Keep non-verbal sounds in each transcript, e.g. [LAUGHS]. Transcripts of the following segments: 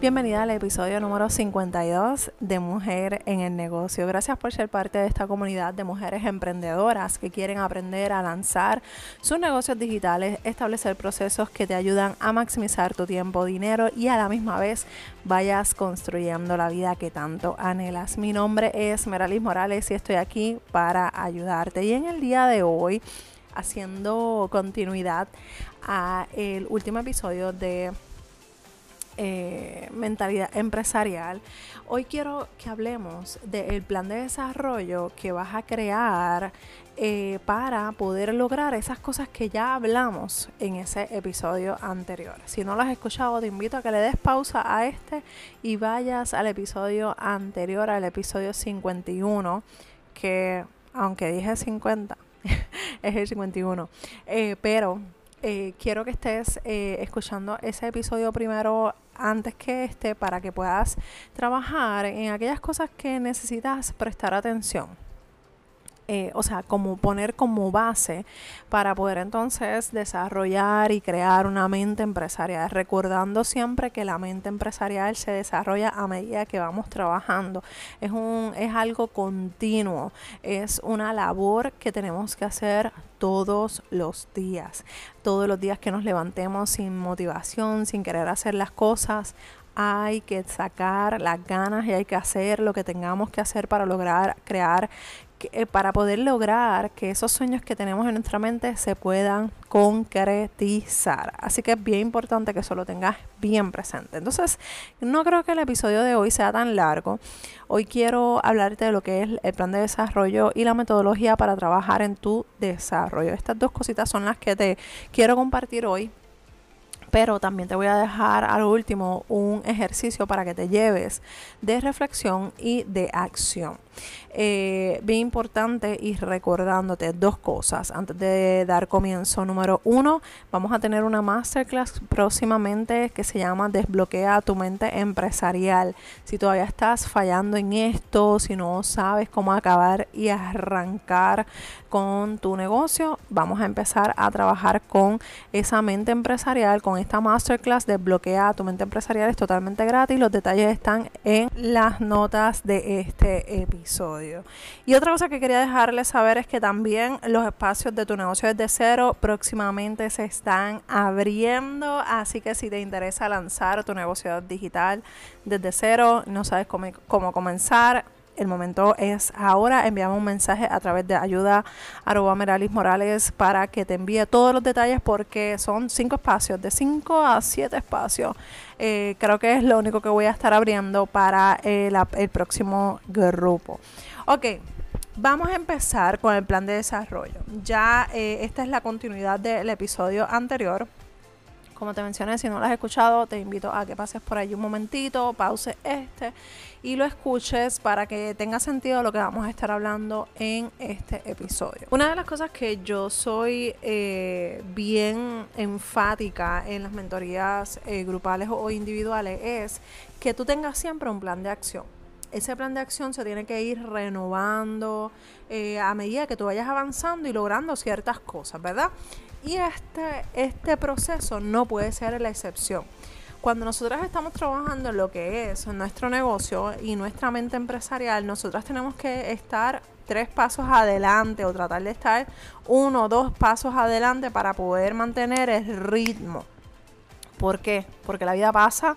Bienvenida al episodio número 52 de Mujer en el Negocio. Gracias por ser parte de esta comunidad de mujeres emprendedoras que quieren aprender a lanzar sus negocios digitales, establecer procesos que te ayudan a maximizar tu tiempo, dinero y a la misma vez vayas construyendo la vida que tanto anhelas. Mi nombre es Meralis Morales y estoy aquí para ayudarte. Y en el día de hoy, haciendo continuidad a el último episodio de eh, mentalidad empresarial, hoy quiero que hablemos del plan de desarrollo que vas a crear eh, para poder lograr esas cosas que ya hablamos en ese episodio anterior. Si no lo has escuchado, te invito a que le des pausa a este y vayas al episodio anterior, al episodio 51, que aunque dije 50, [LAUGHS] es el 51, eh, pero quiero que estés escuchando ese episodio primero antes que este para que puedas trabajar en aquellas cosas que necesitas prestar atención. Eh, o sea, como poner como base para poder entonces desarrollar y crear una mente empresarial, recordando siempre que la mente empresarial se desarrolla a medida que vamos trabajando. Es un es algo continuo, es una labor que tenemos que hacer todos los días. Todos los días que nos levantemos sin motivación, sin querer hacer las cosas, hay que sacar las ganas y hay que hacer lo que tengamos que hacer para lograr crear eh, para poder lograr que esos sueños que tenemos en nuestra mente se puedan concretizar. Así que es bien importante que eso lo tengas bien presente. Entonces, no creo que el episodio de hoy sea tan largo. Hoy quiero hablarte de lo que es el plan de desarrollo y la metodología para trabajar en tu desarrollo. Estas dos cositas son las que te quiero compartir hoy pero también te voy a dejar al último un ejercicio para que te lleves de reflexión y de acción. Eh, bien importante y recordándote dos cosas antes de dar comienzo. Número uno, vamos a tener una masterclass próximamente que se llama Desbloquea tu mente empresarial. Si todavía estás fallando en esto, si no sabes cómo acabar y arrancar con tu negocio, vamos a empezar a trabajar con esa mente empresarial, con esta masterclass Desbloquea tu mente empresarial. Es totalmente gratis. Los detalles están en las notas de este episodio. Y otra cosa que quería dejarles saber es que también los espacios de tu negocio desde cero próximamente se están abriendo, así que si te interesa lanzar tu negocio digital desde cero, no sabes cómo, cómo comenzar, el momento es ahora. Enviamos un mensaje a través de ayuda arroba Meralis Morales para que te envíe todos los detalles porque son cinco espacios, de cinco a siete espacios. Eh, creo que es lo único que voy a estar abriendo para el, próximo grupo. Ok, vamos a empezar con el plan de desarrollo. Ya eh, esta es la continuidad del episodio anterior. Como te mencioné, si no lo has escuchado, te invito a que pases por allí un momentito, pause este y lo escuches para que tenga sentido lo que vamos a estar hablando en este episodio. Una de las cosas que yo soy eh, bien enfática en las mentorías eh, grupales o individuales es que tú tengas siempre un plan de acción ese plan de acción se tiene que ir renovando eh, a medida que tú vayas avanzando y logrando ciertas cosas, ¿verdad? Y este, este proceso no puede ser la excepción. Cuando nosotras estamos trabajando en lo que es nuestro negocio y nuestra mente empresarial, nosotras tenemos que estar tres pasos adelante o tratar de estar uno o dos pasos adelante para poder mantener el ritmo. ¿Por qué? Porque la vida pasa,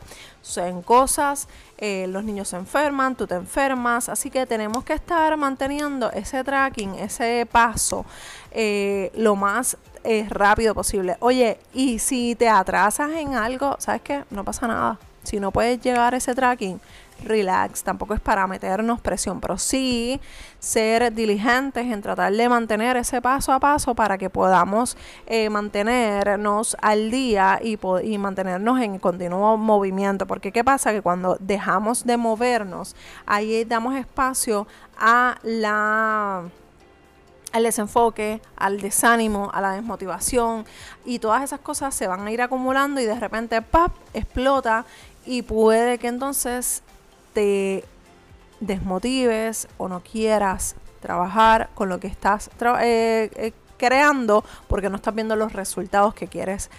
en cosas, eh, los niños se enferman, tú te enfermas, así que tenemos que estar manteniendo ese tracking, ese paso eh, lo más eh, rápido posible. Oye, y si te atrasas en algo, ¿sabes qué? No pasa nada. Si no puedes llegar a ese tracking, relax, tampoco es para meternos presión, pero sí ser diligentes en tratar de mantener ese paso a paso para que podamos eh, mantenernos al día y, y mantenernos en continuo movimiento. Porque ¿qué pasa? Que cuando dejamos de movernos, ahí damos espacio a la al desenfoque, al desánimo, a la desmotivación y todas esas cosas se van a ir acumulando y de repente ¡pap! explota y puede que entonces te desmotives o no quieras trabajar con lo que estás eh, eh, creando porque no estás viendo los resultados que quieres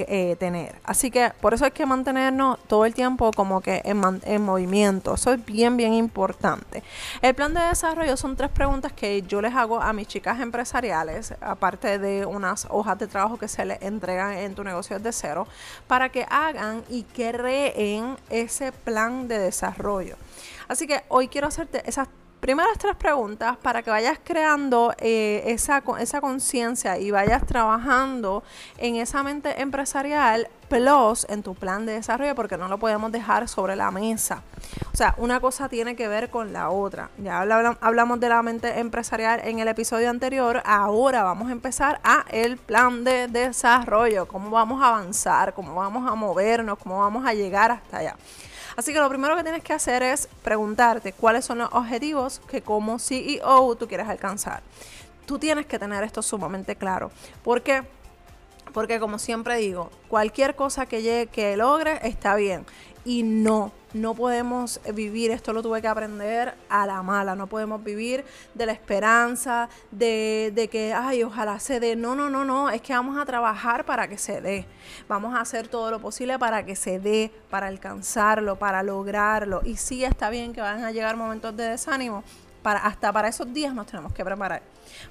eh, tener. Así que por eso hay que mantenernos todo el tiempo como que en, en, movimiento. Eso es bien, bien importante. El plan de desarrollo son tres preguntas que yo les hago a mis chicas empresariales, aparte de unas hojas de trabajo que se les entregan en tu negocio de cero, para que hagan y creen ese plan de desarrollo. Así que hoy quiero hacerte esas primeras tres preguntas para que vayas creando eh, esa, esa conciencia y vayas trabajando en esa mente empresarial plus en tu plan de desarrollo porque no lo podemos dejar sobre la mesa. O sea, una cosa tiene que ver con la otra. Ya hablamos de la mente empresarial en el episodio anterior, ahora vamos a empezar a el plan de desarrollo, cómo vamos a avanzar, cómo vamos a movernos, cómo vamos a llegar hasta allá. Así que lo primero que tienes que hacer es preguntarte cuáles son los objetivos que como CEO tú quieres alcanzar. Tú tienes que tener esto sumamente claro. ¿Por qué? Porque como siempre digo, cualquier cosa que llegue, que logres está bien. Y no, no podemos vivir, esto lo tuve que aprender a la mala, no podemos vivir de la esperanza, de, de, que, ay, ojalá se dé. No, no, no, no, es que vamos a trabajar para que se dé. Vamos a hacer todo lo posible para que se dé, para alcanzarlo, para lograrlo. Y sí está bien que van a llegar momentos de desánimo, para, hasta para esos días nos tenemos que preparar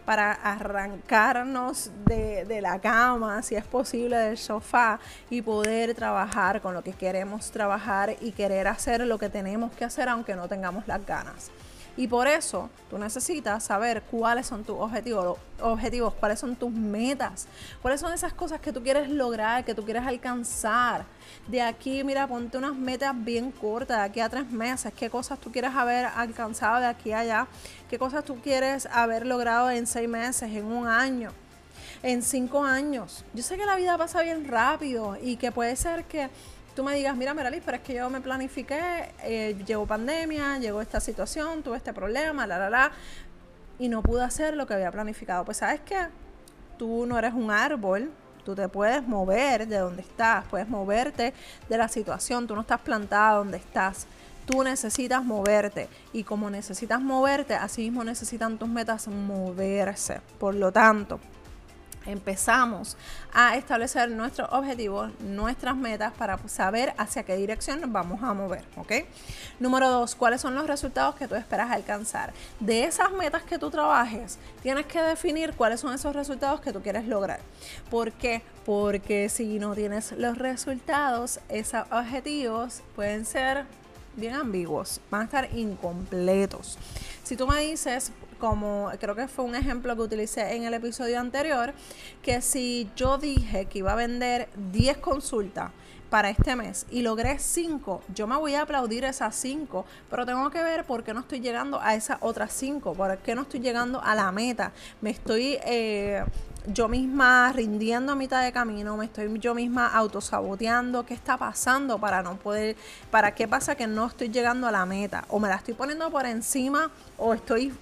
para arrancarnos de, de, la cama, si es posible, del sofá y poder trabajar con lo que queremos trabajar y querer hacer lo que tenemos que hacer aunque no tengamos las ganas. Y por eso tú necesitas saber cuáles son tus objetivos, objetivos, cuáles son tus metas, cuáles son esas cosas que tú quieres lograr, que tú quieres alcanzar. De aquí, mira, ponte unas metas bien cortas, de aquí a tres meses, qué cosas tú quieres haber alcanzado de aquí a allá, qué cosas tú quieres haber logrado en seis meses, en un año en cinco años. Yo sé que la vida pasa bien rápido y que puede ser que tú me digas, mira, Meralis, pero es que yo me planifiqué, eh, llegó pandemia, llegó esta situación, tuve este problema, la, la, la, y no pude hacer lo que había planificado. Pues sabes qué, tú no eres un árbol, tú te puedes mover de donde estás, puedes moverte de la situación, tú no estás plantada donde estás. Tú necesitas moverte y como necesitas moverte, así mismo necesitan tus metas moverse. Por lo tanto, empezamos a establecer nuestros objetivos, nuestras metas para saber hacia qué dirección nos vamos a mover, ¿ok? Número dos, ¿cuáles son los resultados que tú esperas alcanzar? De esas metas que tú trabajes, tienes que definir cuáles son esos resultados que tú quieres lograr. ¿Por qué? Porque si no tienes los resultados, esos objetivos pueden ser bien ambiguos, van a estar incompletos. Si tú me dices, como creo que fue un ejemplo que utilicé en el episodio anterior, que si yo dije que iba a vender 10 consultas para este mes y logré 5, yo me voy a aplaudir esas 5, pero tengo que ver por qué no estoy llegando a esas otras 5, por qué no estoy llegando a la meta. Me estoy eh, yo misma rindiendo a mitad de camino, me estoy yo misma autosaboteando, qué está pasando para no poder, para qué pasa que no estoy llegando a la meta, o me la estoy poniendo por encima, o estoy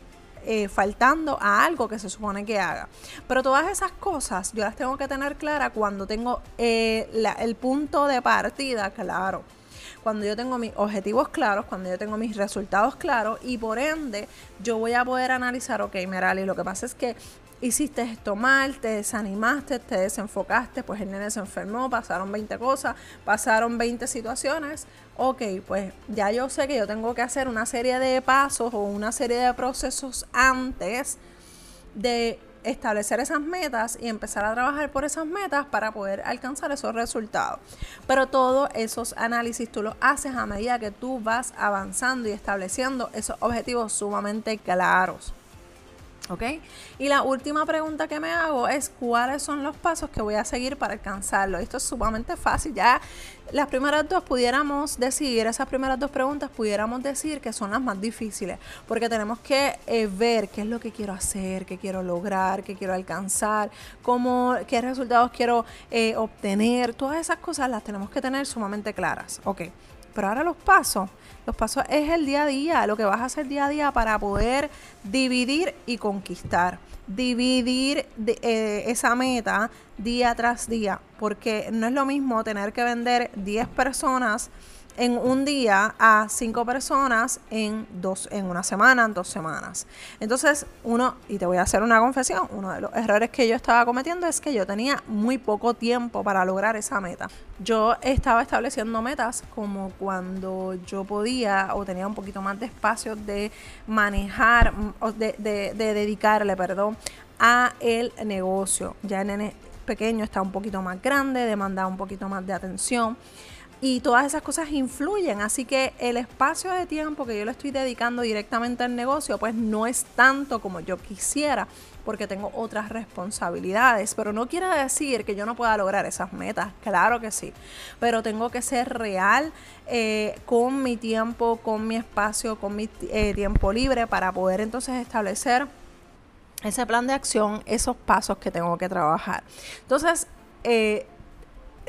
eh, faltando a algo que se supone que haga. Pero todas esas cosas yo las tengo que tener claras cuando tengo eh, el punto de partida claro. Cuando yo tengo mis objetivos claros, cuando yo tengo mis resultados claros y por ende yo voy a poder analizar, ok, Merali, lo que pasa es que hiciste esto mal, te desanimaste, te desenfocaste, pues el nene se enfermó, pasaron 20 cosas, pasaron 20 situaciones. Ok, pues ya yo sé que yo tengo que hacer una serie de pasos o una serie de procesos antes de establecer esas metas y empezar a trabajar por esas metas para poder alcanzar esos resultados. Pero todos esos análisis tú los haces a medida que tú vas avanzando y estableciendo esos objetivos sumamente claros. ¿Ok? Y la última pregunta que me hago es cuáles son los pasos que voy a seguir para alcanzarlo. Esto es sumamente fácil. Ya las primeras dos pudiéramos decir, esas primeras dos preguntas pudiéramos decir que son las más difíciles, porque tenemos que eh, ver qué es lo que quiero hacer, qué quiero lograr, qué quiero alcanzar, cómo, qué resultados quiero eh, obtener. Todas esas cosas las tenemos que tener sumamente claras. Ok. Pero ahora los pasos, los pasos es el día a día, lo que vas a hacer día a día para poder dividir y conquistar. Dividir eh, esa meta día tras día, porque no es lo mismo tener que vender 10 personas en un día a cinco personas en dos, en una semana, en dos semanas. Entonces, uno, y te voy a hacer una confesión, uno de los errores que yo estaba cometiendo es que yo tenía muy poco tiempo para lograr esa meta. Yo estaba estableciendo metas como cuando yo podía o tenía un poquito más de espacio de manejar, o de, de, de dedicarle, perdón, a el negocio. Ya el nene pequeño está un poquito más grande, demanda un poquito más de atención y todas esas cosas influyen. Así que el espacio de tiempo que yo le estoy dedicando directamente al negocio, pues no es tanto como yo quisiera, porque tengo otras responsabilidades. Pero no quiere decir que yo no pueda lograr esas metas, claro que sí. Pero tengo que ser real eh, con mi tiempo, con mi espacio, con mi eh, tiempo libre para poder entonces establecer ese plan de acción, esos pasos que tengo que trabajar. Entonces, eh,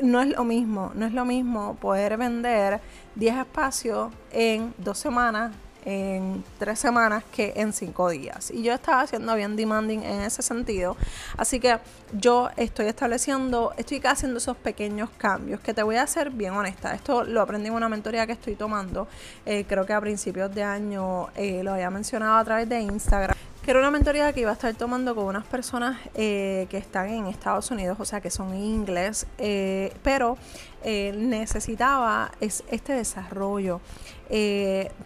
no es lo mismo, no es lo mismo poder vender 10 espacios en dos semanas, en tres semanas que en cinco días. Y yo estaba haciendo bien demanding en ese sentido. Así que yo estoy estableciendo, estoy haciendo esos pequeños cambios que te voy a hacer bien honesta. Esto lo aprendí en una mentoría que estoy tomando. Eh, creo que a principios de año eh, lo había mencionado a través de Instagram que era una mentoría que iba a estar tomando con unas personas eh, que están en Estados Unidos, o sea, que son inglés, eh, pero eh, necesitaba es, este desarrollo.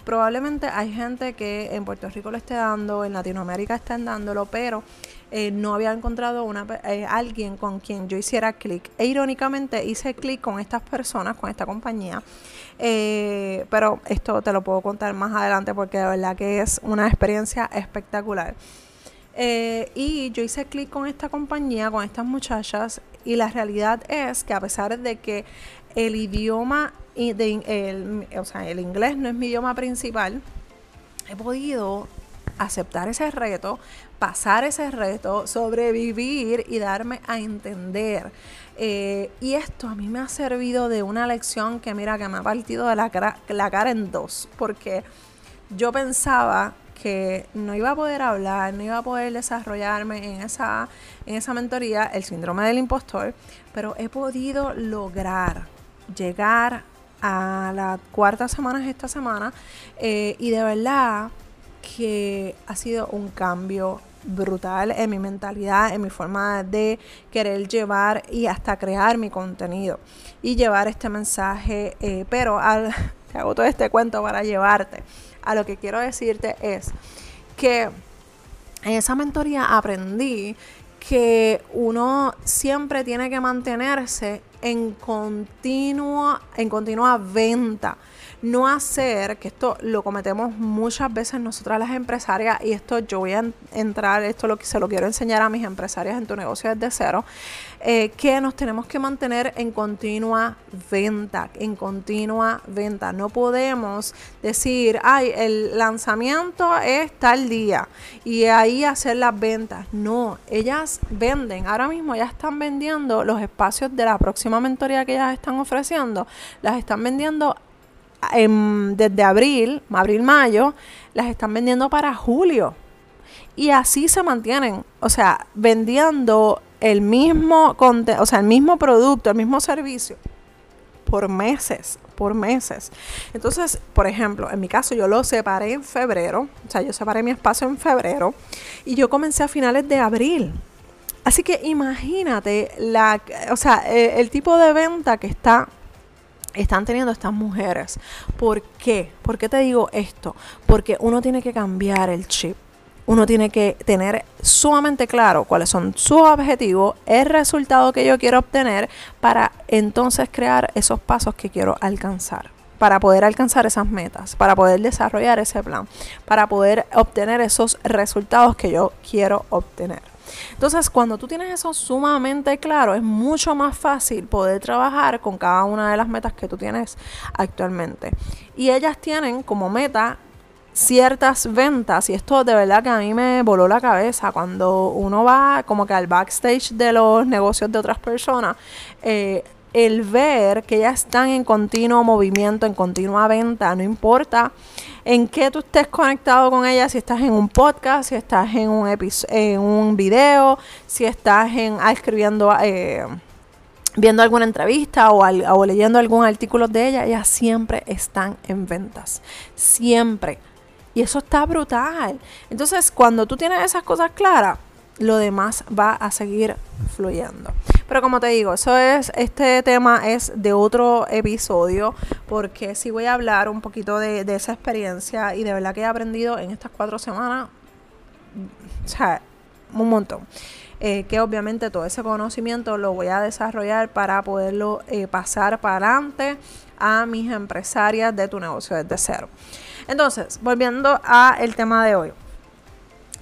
probablemente hay gente que en Puerto Rico lo esté dando, en Latinoamérica están dándolo, pero no había encontrado una, alguien con quien yo hiciera clic. E irónicamente hice clic con estas personas, con esta compañía. Eh, pero esto te lo puedo contar más adelante porque de verdad que es una experiencia espectacular. Eh, y yo hice clic con esta compañía, con estas muchachas, y la realidad es que a pesar de que el idioma, o sea, el inglés no es mi idioma principal, he podido aceptar ese reto, pasar ese reto, sobrevivir y darme a entender. Eh, y esto a mí me ha servido de una lección que mira, que me ha partido de la cara, la cara en dos, porque yo pensaba que no iba a poder hablar, no iba a poder desarrollarme en esa, en esa mentoría, el síndrome del impostor, pero he podido lograr llegar a la cuarta semana esta semana eh, y de verdad que ha sido un cambio brutal en mi mentalidad, en mi forma de querer llevar y hasta crear mi contenido y llevar este mensaje, eh, pero [LAUGHS] te hago todo este cuento para llevarte. A lo que quiero decirte es que en esa mentoría aprendí que uno siempre tiene que mantenerse en continua, en continua venta no hacer, que esto lo cometemos muchas veces nosotras las empresarias, y esto yo voy a entrar, esto lo que se lo quiero enseñar a mis empresarias en tu negocio desde cero, eh, que nos tenemos que mantener en continua venta, en continua venta. No podemos decir, ay, el lanzamiento es tal día y ahí hacer las ventas. No, ellas venden, ahora mismo ya están vendiendo los espacios de la próxima mentoría que ellas están ofreciendo, las están vendiendo desde abril, abril-mayo, las están vendiendo para julio. Y así se mantienen, o sea, vendiendo el mismo, o sea, el mismo producto, el mismo servicio por meses, por meses. Entonces, por ejemplo, en mi caso yo lo separé en febrero, o sea, yo separé mi espacio en febrero y yo comencé a finales de abril. Así que imagínate la, o sea, eh, el tipo de venta que está están teniendo estas mujeres. ¿Por qué? ¿Por qué te digo esto? Porque uno tiene que cambiar el chip. Uno tiene que tener sumamente claro cuáles son sus objetivos, el resultado que yo quiero obtener para entonces crear esos pasos que quiero alcanzar para poder alcanzar esas metas, para poder desarrollar ese plan, para poder obtener esos resultados que yo quiero obtener. Entonces, cuando tú tienes eso sumamente claro, es mucho más fácil poder trabajar con cada una de las metas que tú tienes actualmente. Y ellas tienen como meta ciertas ventas y esto de verdad que a mí me voló la cabeza cuando uno va como que al backstage de los negocios de otras personas eh, el ver que ellas están en continuo movimiento, en continua venta, no importa en qué tú estés conectado con ellas, si estás en un podcast, si estás en un, en un video, si estás en, ah, escribiendo... Eh, viendo alguna entrevista o, o leyendo algún artículo de ella, ellas siempre están en ventas. Siempre. Y eso está brutal. Entonces, cuando tú tienes esas cosas claras, lo demás va a seguir fluyendo. Pero como te digo, eso es, este tema es de otro episodio, porque sí voy a hablar un poquito de, esa experiencia y de verdad que he aprendido en estas cuatro semanas, o sea, un montón. Eh, que obviamente todo ese conocimiento lo voy a desarrollar para poderlo eh, pasar para adelante a mis empresarias de tu negocio desde cero. Entonces, volviendo a el tema de hoy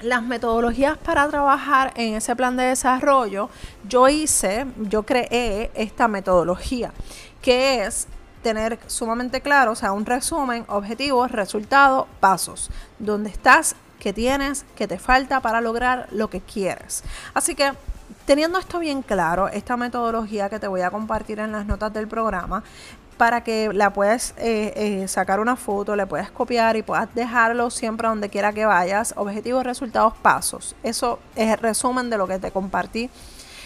las metodologías para trabajar en ese plan de desarrollo, yo hice, yo creé esta metodología, que es tener sumamente claro, o sea, un resumen, objetivos, resultados, pasos, dónde estás, qué tienes, qué te falta para lograr lo que quieres. Así que teniendo esto bien claro, esta metodología que te voy a compartir en las notas del programa, para que la puedas eh, eh, sacar una foto, le puedas copiar y puedas dejarlo siempre donde quiera que vayas. Objetivos, resultados, pasos. Eso es el resumen de lo que te compartí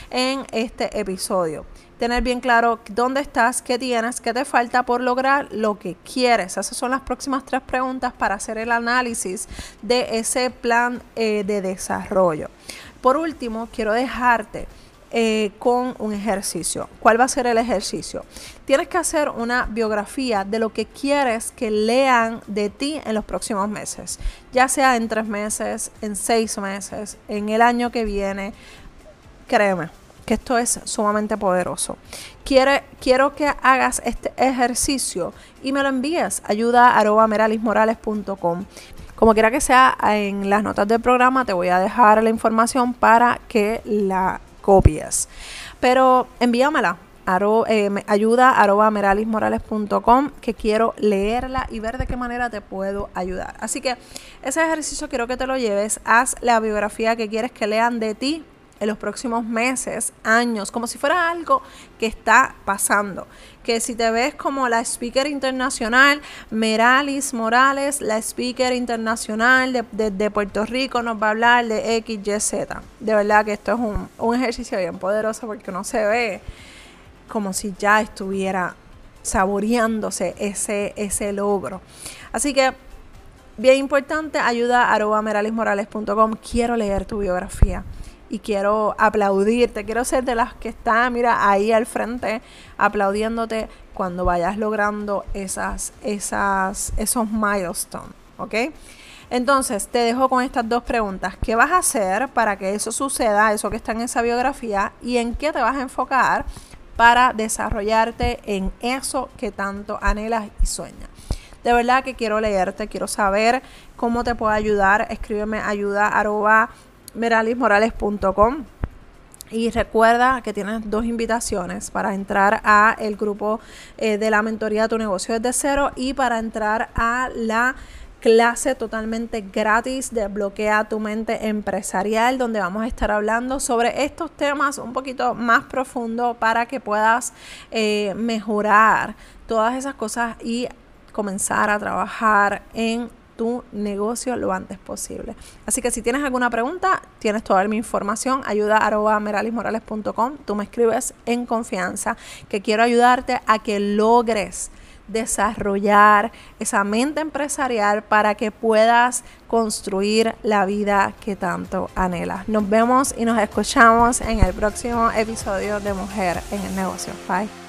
en este episodio. Tener bien claro dónde estás, qué tienes, qué te falta por lograr lo que quieres. Esas son las próximas tres preguntas para hacer el análisis de ese plan eh, de desarrollo. Por último, quiero dejarte eh, con un ejercicio. ¿Cuál va a ser el ejercicio? Tienes que hacer una biografía de lo que quieres que lean de ti en los próximos meses, ya sea en tres meses, en seis meses, en el año que viene. Créeme que esto es sumamente poderoso. Quiero que hagas este ejercicio y me lo envíes. Ayuda a meralismorales.com. Como quiera que sea, en las notas del programa te voy a dejar la información para que la copias. Pero envíamela. Eh, ayuda arroba meralismorales.com que quiero leerla y ver de qué manera te puedo ayudar. Así que ese ejercicio quiero que te lo lleves. Haz la biografía que quieres que lean de ti en los próximos meses, años, como si fuera algo que está pasando. Que si te ves como la speaker internacional, Meralis Morales, la speaker internacional de, Puerto Rico, nos va a hablar de X, Y, Z. De verdad que esto es un, un ejercicio bien poderoso porque uno se ve como si ya estuviera saboreándose ese, ese logro. Así que bien importante, ayuda a meralismorales.com. Quiero leer tu biografía y quiero aplaudirte, quiero ser de las que están, mira, ahí al frente aplaudiéndote cuando vayas logrando esas, esas, esos milestones, ¿ok? Entonces, te dejo con estas dos preguntas. ¿Qué vas a hacer para que eso suceda, eso que está en esa biografía? ¿Y en qué te vas a enfocar para desarrollarte en eso que tanto anhelas y sueñas? De verdad que quiero leerte, quiero saber cómo te puedo ayudar. Escríbeme ayuda meralismorales.com. Y recuerda que tienes dos invitaciones para entrar a el grupo eh, de la mentoría de tu negocio desde cero y para entrar a la clase totalmente gratis de Bloquea tu mente empresarial, donde vamos a estar hablando sobre estos temas un poquito más profundo para que puedas eh, mejorar todas esas cosas y comenzar a trabajar en tu negocio lo antes posible. Así que si tienes alguna pregunta, tienes toda mi información, ayuda a meralismorales.com, tú me escribes en confianza que quiero ayudarte a que logres desarrollar esa mente empresarial para que puedas construir la vida que tanto anhelas. Nos vemos y nos escuchamos en el próximo episodio de Mujer en el Negocio. Bye.